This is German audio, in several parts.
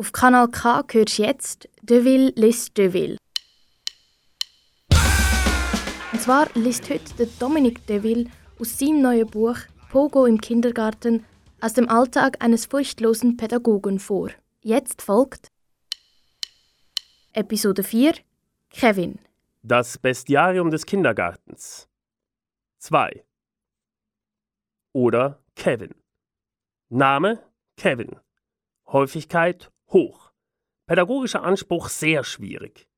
Auf Kanal K hörst du jetzt Deville liest Deville. Und zwar liest heute der Dominik Deville aus seinem neuen Buch Pogo im Kindergarten aus dem Alltag eines furchtlosen Pädagogen vor. Jetzt folgt Episode 4 Kevin. Das Bestiarium des Kindergartens 2 oder Kevin. Name Kevin. Häufigkeit hoch. Pädagogischer Anspruch sehr schwierig.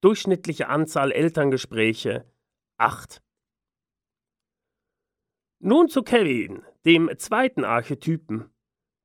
Durchschnittliche Anzahl Elterngespräche 8. Nun zu Kevin, dem zweiten Archetypen.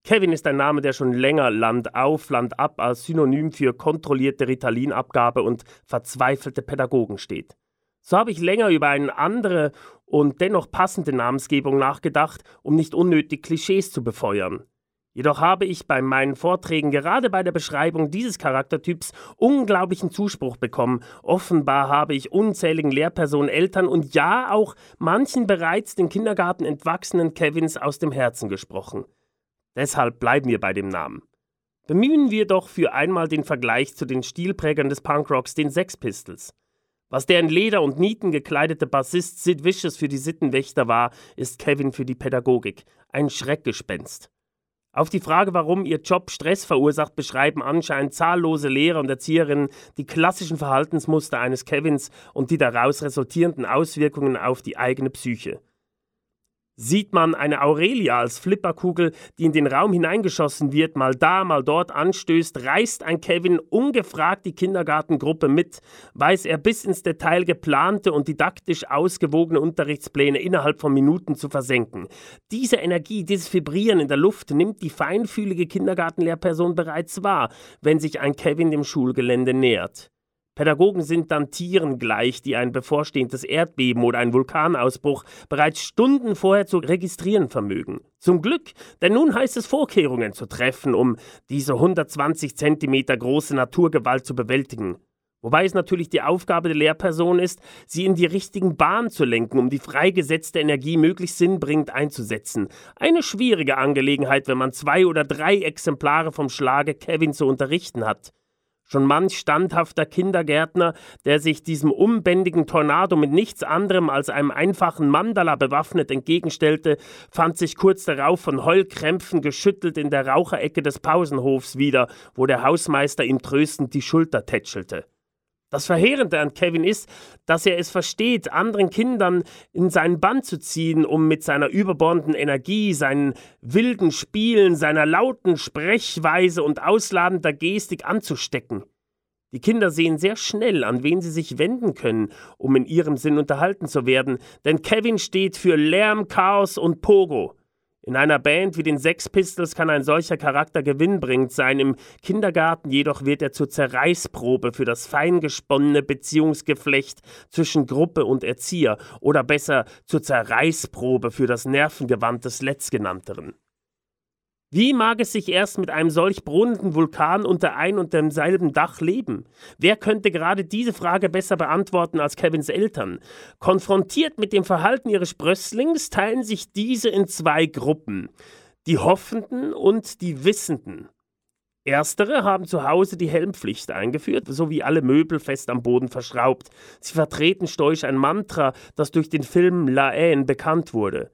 Kevin ist ein Name, der schon länger Land auf, Land ab als Synonym für kontrollierte Ritalinabgabe und verzweifelte Pädagogen steht. So habe ich länger über eine andere und dennoch passende Namensgebung nachgedacht, um nicht unnötig Klischees zu befeuern. Jedoch habe ich bei meinen Vorträgen gerade bei der Beschreibung dieses Charaktertyps unglaublichen Zuspruch bekommen. Offenbar habe ich unzähligen Lehrpersonen, Eltern und ja auch manchen bereits den Kindergarten entwachsenen Kevins aus dem Herzen gesprochen. Deshalb bleiben wir bei dem Namen. Bemühen wir doch für einmal den Vergleich zu den Stilprägern des Punkrocks, den Sex Pistols. Was der in Leder und Nieten gekleidete Bassist Sid Vicious für die Sittenwächter war, ist Kevin für die Pädagogik. Ein Schreckgespenst. Auf die Frage, warum ihr Job Stress verursacht, beschreiben anscheinend zahllose Lehrer und Erzieherinnen die klassischen Verhaltensmuster eines Kevins und die daraus resultierenden Auswirkungen auf die eigene Psyche. Sieht man eine Aurelia als Flipperkugel, die in den Raum hineingeschossen wird, mal da, mal dort anstößt, reißt ein Kevin ungefragt die Kindergartengruppe mit, weiß er bis ins Detail geplante und didaktisch ausgewogene Unterrichtspläne innerhalb von Minuten zu versenken. Diese Energie, dieses Vibrieren in der Luft nimmt die feinfühlige Kindergartenlehrperson bereits wahr, wenn sich ein Kevin dem Schulgelände nähert. Pädagogen sind dann Tieren gleich, die ein bevorstehendes Erdbeben oder einen Vulkanausbruch bereits Stunden vorher zu registrieren vermögen. Zum Glück, denn nun heißt es Vorkehrungen zu treffen, um diese 120 Zentimeter große Naturgewalt zu bewältigen. Wobei es natürlich die Aufgabe der Lehrperson ist, sie in die richtigen Bahnen zu lenken, um die freigesetzte Energie möglichst sinnbringend einzusetzen. Eine schwierige Angelegenheit, wenn man zwei oder drei Exemplare vom Schlage Kevin zu unterrichten hat. Schon manch standhafter Kindergärtner, der sich diesem unbändigen Tornado mit nichts anderem als einem einfachen Mandala bewaffnet entgegenstellte, fand sich kurz darauf von Heulkrämpfen geschüttelt in der Raucherecke des Pausenhofs wieder, wo der Hausmeister ihm tröstend die Schulter tätschelte. Das Verheerende an Kevin ist, dass er es versteht, anderen Kindern in seinen Bann zu ziehen, um mit seiner überbordenden Energie, seinen wilden Spielen, seiner lauten Sprechweise und ausladender Gestik anzustecken. Die Kinder sehen sehr schnell, an wen sie sich wenden können, um in ihrem Sinn unterhalten zu werden, denn Kevin steht für Lärm, Chaos und Pogo. In einer Band wie den Sex Pistols kann ein solcher Charakter gewinnbringend sein, im Kindergarten jedoch wird er zur Zerreißprobe für das feingesponnene Beziehungsgeflecht zwischen Gruppe und Erzieher oder besser zur Zerreißprobe für das Nervengewand des Letztgenannteren. Wie mag es sich erst mit einem solch brunnenden Vulkan unter ein und demselben Dach leben? Wer könnte gerade diese Frage besser beantworten als Kevins Eltern? Konfrontiert mit dem Verhalten ihres Sprösslings teilen sich diese in zwei Gruppen. Die Hoffenden und die Wissenden. Erstere haben zu Hause die Helmpflicht eingeführt, sowie alle Möbel fest am Boden verschraubt. Sie vertreten stoisch ein Mantra, das durch den Film La Haine bekannt wurde.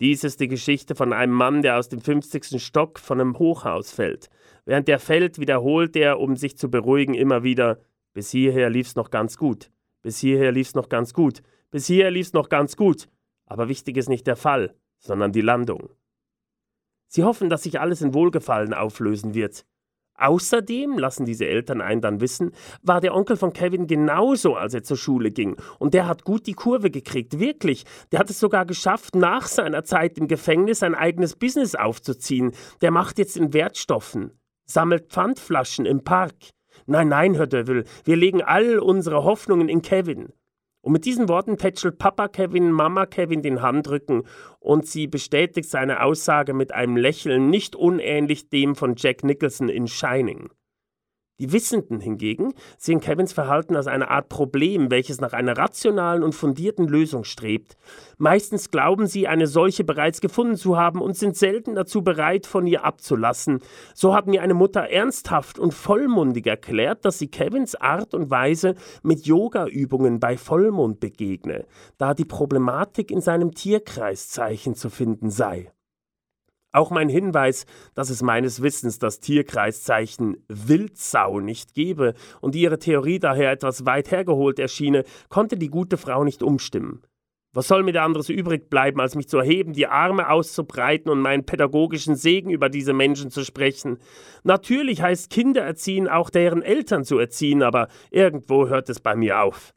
Dies ist die Geschichte von einem Mann, der aus dem 50. Stock von einem Hochhaus fällt. Während er fällt, wiederholt er, um sich zu beruhigen, immer wieder: Bis hierher lief's noch ganz gut. Bis hierher lief's noch ganz gut. Bis hierher lief's noch ganz gut. Aber wichtig ist nicht der Fall, sondern die Landung. Sie hoffen, dass sich alles in Wohlgefallen auflösen wird. Außerdem, lassen diese Eltern einen dann wissen, war der Onkel von Kevin genauso, als er zur Schule ging. Und der hat gut die Kurve gekriegt, wirklich. Der hat es sogar geschafft, nach seiner Zeit im Gefängnis ein eigenes Business aufzuziehen. Der macht jetzt in Wertstoffen, sammelt Pfandflaschen im Park. Nein, nein, Herr Dövel, wir legen all unsere Hoffnungen in Kevin. Und mit diesen Worten tätschelt Papa Kevin Mama Kevin den Handrücken und sie bestätigt seine Aussage mit einem Lächeln nicht unähnlich dem von Jack Nicholson in Shining. Die Wissenden hingegen sehen Kevins Verhalten als eine Art Problem, welches nach einer rationalen und fundierten Lösung strebt. Meistens glauben sie, eine solche bereits gefunden zu haben und sind selten dazu bereit, von ihr abzulassen. So hat mir eine Mutter ernsthaft und vollmundig erklärt, dass sie Kevins Art und Weise mit Yoga-Übungen bei Vollmond begegne, da die Problematik in seinem Tierkreiszeichen zu finden sei. Auch mein Hinweis, dass es meines Wissens das Tierkreiszeichen Wildsau nicht gebe und ihre Theorie daher etwas weit hergeholt erschiene, konnte die gute Frau nicht umstimmen. Was soll mir da anderes übrig bleiben, als mich zu erheben, die Arme auszubreiten und meinen pädagogischen Segen über diese Menschen zu sprechen? Natürlich heißt Kinder erziehen auch deren Eltern zu erziehen, aber irgendwo hört es bei mir auf.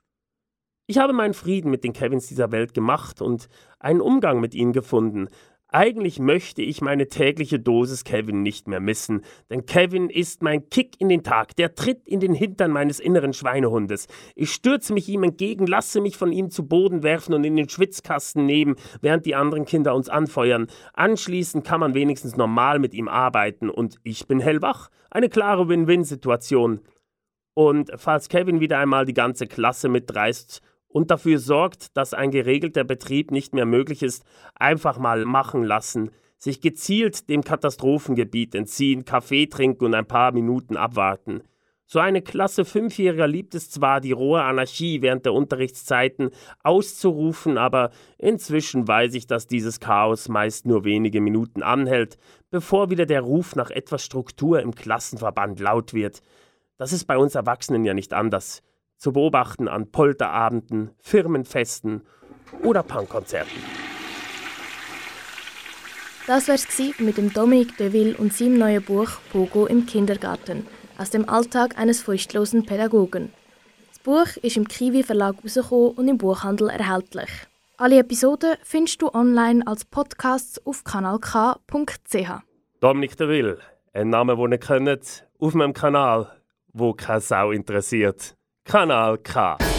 Ich habe meinen Frieden mit den Kevins dieser Welt gemacht und einen Umgang mit ihnen gefunden, eigentlich möchte ich meine tägliche Dosis Kevin nicht mehr missen, denn Kevin ist mein Kick in den Tag, der Tritt in den Hintern meines inneren Schweinehundes. Ich stürze mich ihm entgegen, lasse mich von ihm zu Boden werfen und in den Schwitzkasten nehmen, während die anderen Kinder uns anfeuern. Anschließend kann man wenigstens normal mit ihm arbeiten und ich bin hellwach. Eine klare Win-Win-Situation. Und falls Kevin wieder einmal die ganze Klasse mitreißt, und dafür sorgt, dass ein geregelter Betrieb nicht mehr möglich ist, einfach mal machen lassen, sich gezielt dem Katastrophengebiet entziehen, Kaffee trinken und ein paar Minuten abwarten. So eine Klasse Fünfjähriger liebt es zwar, die rohe Anarchie während der Unterrichtszeiten auszurufen, aber inzwischen weiß ich, dass dieses Chaos meist nur wenige Minuten anhält, bevor wieder der Ruf nach etwas Struktur im Klassenverband laut wird. Das ist bei uns Erwachsenen ja nicht anders zu beobachten an Polterabenden, Firmenfesten oder Punkkonzerten. Das wär's mit dem Dominique Deville und seinem neuen Buch Pogo im Kindergarten aus dem Alltag eines furchtlosen Pädagogen. Das Buch ist im Kiwi Verlag herausgekommen und im Buchhandel erhältlich. Alle Episoden findest du online als Podcasts auf kanalk.ch. Dominique Deville, ein Name, den ihr kennt, auf meinem Kanal, wo keine Sau interessiert. Kanal K.